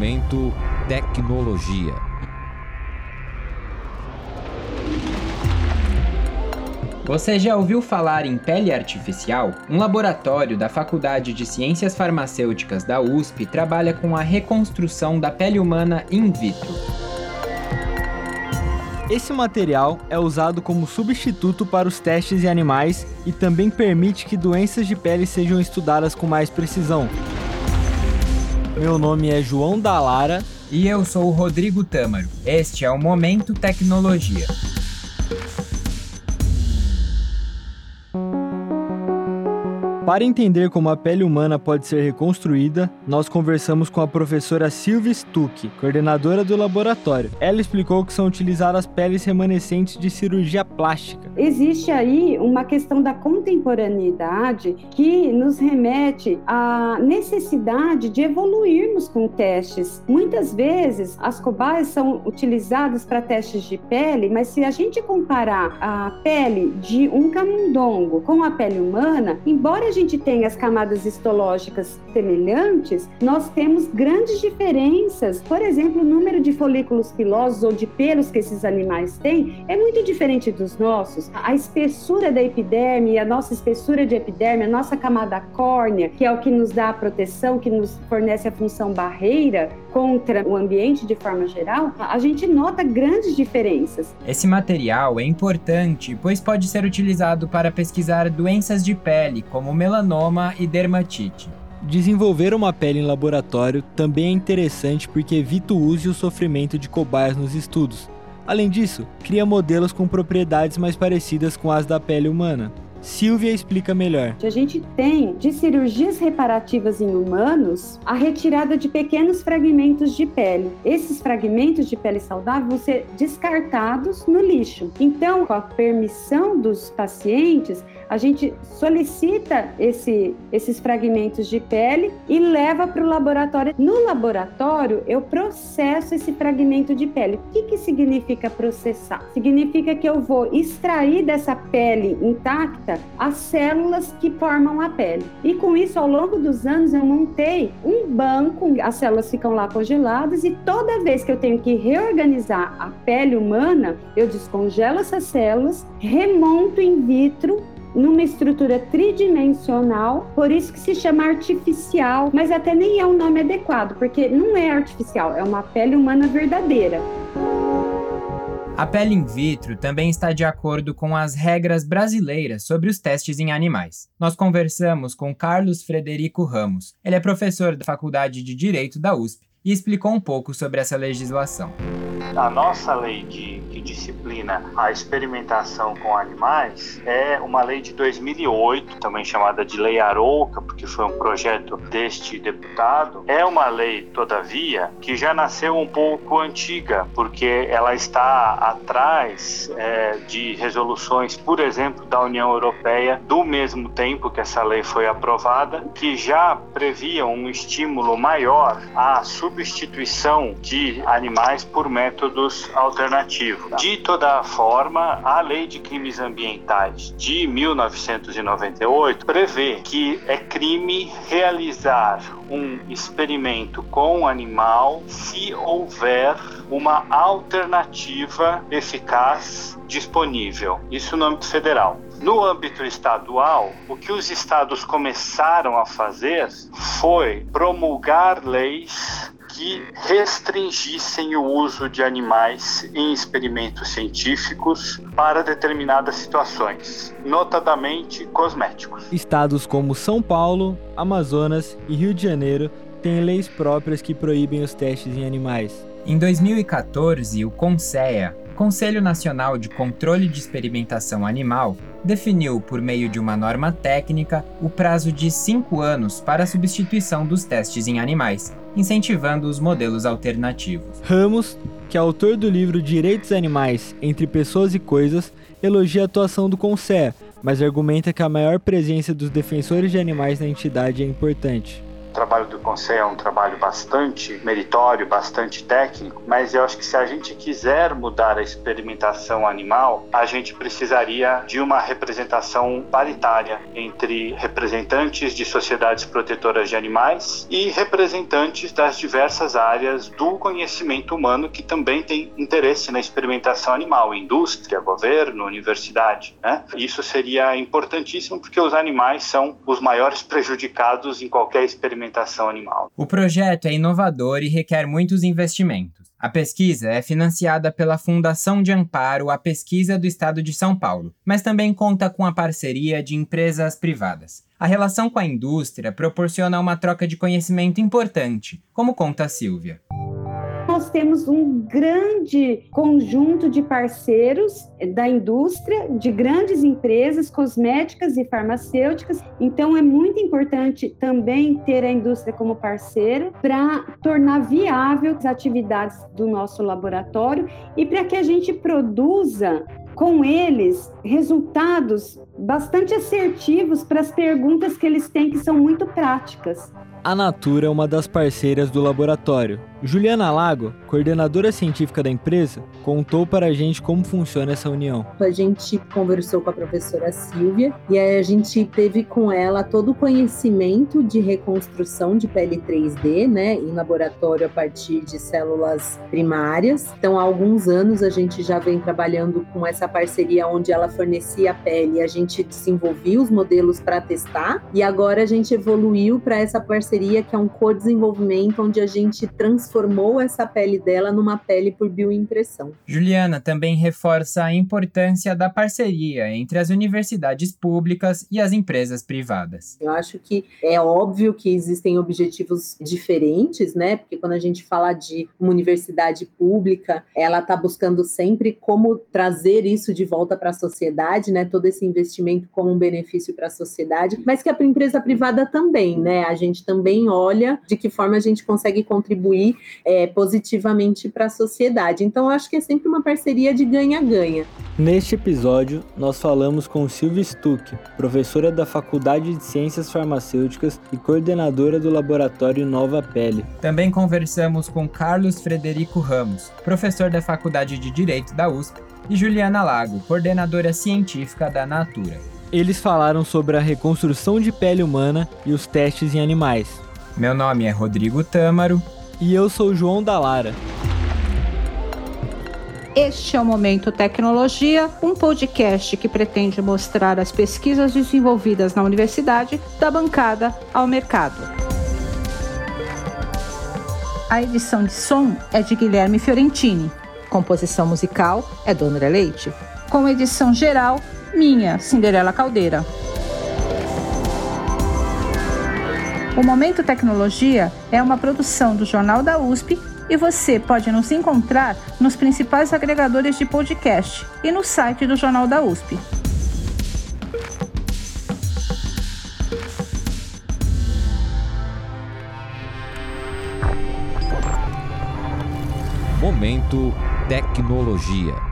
Momento Tecnologia. Você já ouviu falar em pele artificial? Um laboratório da Faculdade de Ciências Farmacêuticas da USP trabalha com a reconstrução da pele humana in vitro. Esse material é usado como substituto para os testes em animais e também permite que doenças de pele sejam estudadas com mais precisão. Meu nome é João Dalara. E eu sou o Rodrigo Tâmaro. Este é o Momento Tecnologia. Para entender como a pele humana pode ser reconstruída, nós conversamos com a professora Silvia Stuck, coordenadora do laboratório. Ela explicou que são utilizadas peles remanescentes de cirurgia plástica. Existe aí uma questão da contemporaneidade que nos remete à necessidade de evoluirmos com testes. Muitas vezes as cobaias são utilizadas para testes de pele, mas se a gente comparar a pele de um camundongo com a pele humana, embora a gente tenha as camadas histológicas semelhantes, nós temos grandes diferenças. Por exemplo, o número de folículos pilosos ou de pelos que esses animais têm é muito diferente dos nossos. A espessura da epiderme, a nossa espessura de epiderme, a nossa camada córnea, que é o que nos dá a proteção, que nos fornece a função barreira contra o ambiente de forma geral, a gente nota grandes diferenças. Esse material é importante, pois pode ser utilizado para pesquisar doenças de pele, como melanoma e dermatite. Desenvolver uma pele em laboratório também é interessante porque evita o uso e o sofrimento de cobaias nos estudos. Além disso, cria modelos com propriedades mais parecidas com as da pele humana. Silvia explica melhor. A gente tem de cirurgias reparativas em humanos a retirada de pequenos fragmentos de pele. Esses fragmentos de pele saudável vão ser descartados no lixo. Então, com a permissão dos pacientes, a gente solicita esse, esses fragmentos de pele e leva para o laboratório. No laboratório, eu processo esse fragmento de pele. O que, que significa processar? Significa que eu vou extrair dessa pele intacta as células que formam a pele. E com isso, ao longo dos anos, eu montei um banco, as células ficam lá congeladas e toda vez que eu tenho que reorganizar a pele humana, eu descongelo essas células, remonto in vitro numa estrutura tridimensional, por isso que se chama artificial, mas até nem é o um nome adequado, porque não é artificial, é uma pele humana verdadeira. A pele in vitro também está de acordo com as regras brasileiras sobre os testes em animais. Nós conversamos com Carlos Frederico Ramos. Ele é professor da Faculdade de Direito da USP e explicou um pouco sobre essa legislação. A nossa lei de, que disciplina a experimentação com animais é uma lei de 2008, também chamada de Lei Arouca, porque foi um projeto deste deputado. É uma lei, todavia, que já nasceu um pouco antiga, porque ela está atrás é, de resoluções, por exemplo, da União Europeia, do mesmo tempo que essa lei foi aprovada, que já previam um estímulo maior à substituição de animais por métodos alternativos. De toda forma, a Lei de Crimes Ambientais de 1998 prevê que é crime realizar um experimento com animal se houver uma alternativa eficaz disponível. Isso no âmbito federal. No âmbito estadual, o que os estados começaram a fazer foi promulgar leis que restringissem o uso de animais em experimentos científicos para determinadas situações, notadamente cosméticos. Estados como São Paulo, Amazonas e Rio de Janeiro têm leis próprias que proíbem os testes em animais. Em 2014, o CONSEA, Conselho Nacional de Controle de Experimentação Animal, definiu, por meio de uma norma técnica, o prazo de cinco anos para a substituição dos testes em animais, incentivando os modelos alternativos. Ramos, que é autor do livro Direitos Animais entre Pessoas e Coisas, elogia a atuação do CONSEA, mas argumenta que a maior presença dos defensores de animais na entidade é importante. O trabalho do Conselho é um trabalho bastante meritório, bastante técnico, mas eu acho que se a gente quiser mudar a experimentação animal, a gente precisaria de uma representação paritária entre representantes de sociedades protetoras de animais e representantes das diversas áreas do conhecimento humano que também tem interesse na experimentação animal, indústria, governo, universidade. Né? Isso seria importantíssimo porque os animais são os maiores prejudicados em qualquer experimentação animal. O projeto é inovador e requer muitos investimentos. A pesquisa é financiada pela Fundação de Amparo à Pesquisa do Estado de São Paulo, mas também conta com a parceria de empresas privadas. A relação com a indústria proporciona uma troca de conhecimento importante, como conta a Silvia nós temos um grande conjunto de parceiros da indústria, de grandes empresas cosméticas e farmacêuticas. Então, é muito importante também ter a indústria como parceira para tornar viável as atividades do nosso laboratório e para que a gente produza com eles resultados bastante assertivos para as perguntas que eles têm, que são muito práticas. A Natura é uma das parceiras do laboratório. Juliana Lago, coordenadora científica da empresa, contou para a gente como funciona essa união. A gente conversou com a professora Silvia e aí a gente teve com ela todo o conhecimento de reconstrução de pele 3D, né, em laboratório a partir de células primárias. Então, há alguns anos a gente já vem trabalhando com essa parceria onde ela fornecia a pele e a gente desenvolvia os modelos para testar e agora a gente evoluiu para essa parceria parceria que é um co-desenvolvimento onde a gente transformou essa pele dela numa pele por bioimpressão. Juliana também reforça a importância da parceria entre as universidades públicas e as empresas privadas. Eu acho que é óbvio que existem objetivos diferentes, né? Porque quando a gente fala de uma universidade pública, ela está buscando sempre como trazer isso de volta para a sociedade, né? Todo esse investimento como um benefício para a sociedade, mas que a empresa privada também, né? A gente também olha de que forma a gente consegue contribuir é, positivamente para a sociedade. Então, acho que é sempre uma parceria de ganha-ganha. Neste episódio, nós falamos com Silvia Stuck, professora da Faculdade de Ciências Farmacêuticas e coordenadora do Laboratório Nova Pele. Também conversamos com Carlos Frederico Ramos, professor da Faculdade de Direito da USP, e Juliana Lago, coordenadora científica da Natura. Eles falaram sobre a reconstrução de pele humana e os testes em animais. Meu nome é Rodrigo Tâmaro. E eu sou João Dalara. Este é o Momento Tecnologia, um podcast que pretende mostrar as pesquisas desenvolvidas na universidade da bancada ao mercado. A edição de som é de Guilherme Fiorentini. Composição musical é do Leite. Com edição geral minha, Cinderela Caldeira. O Momento Tecnologia é uma produção do Jornal da USP e você pode nos encontrar nos principais agregadores de podcast e no site do Jornal da USP. Momento Tecnologia.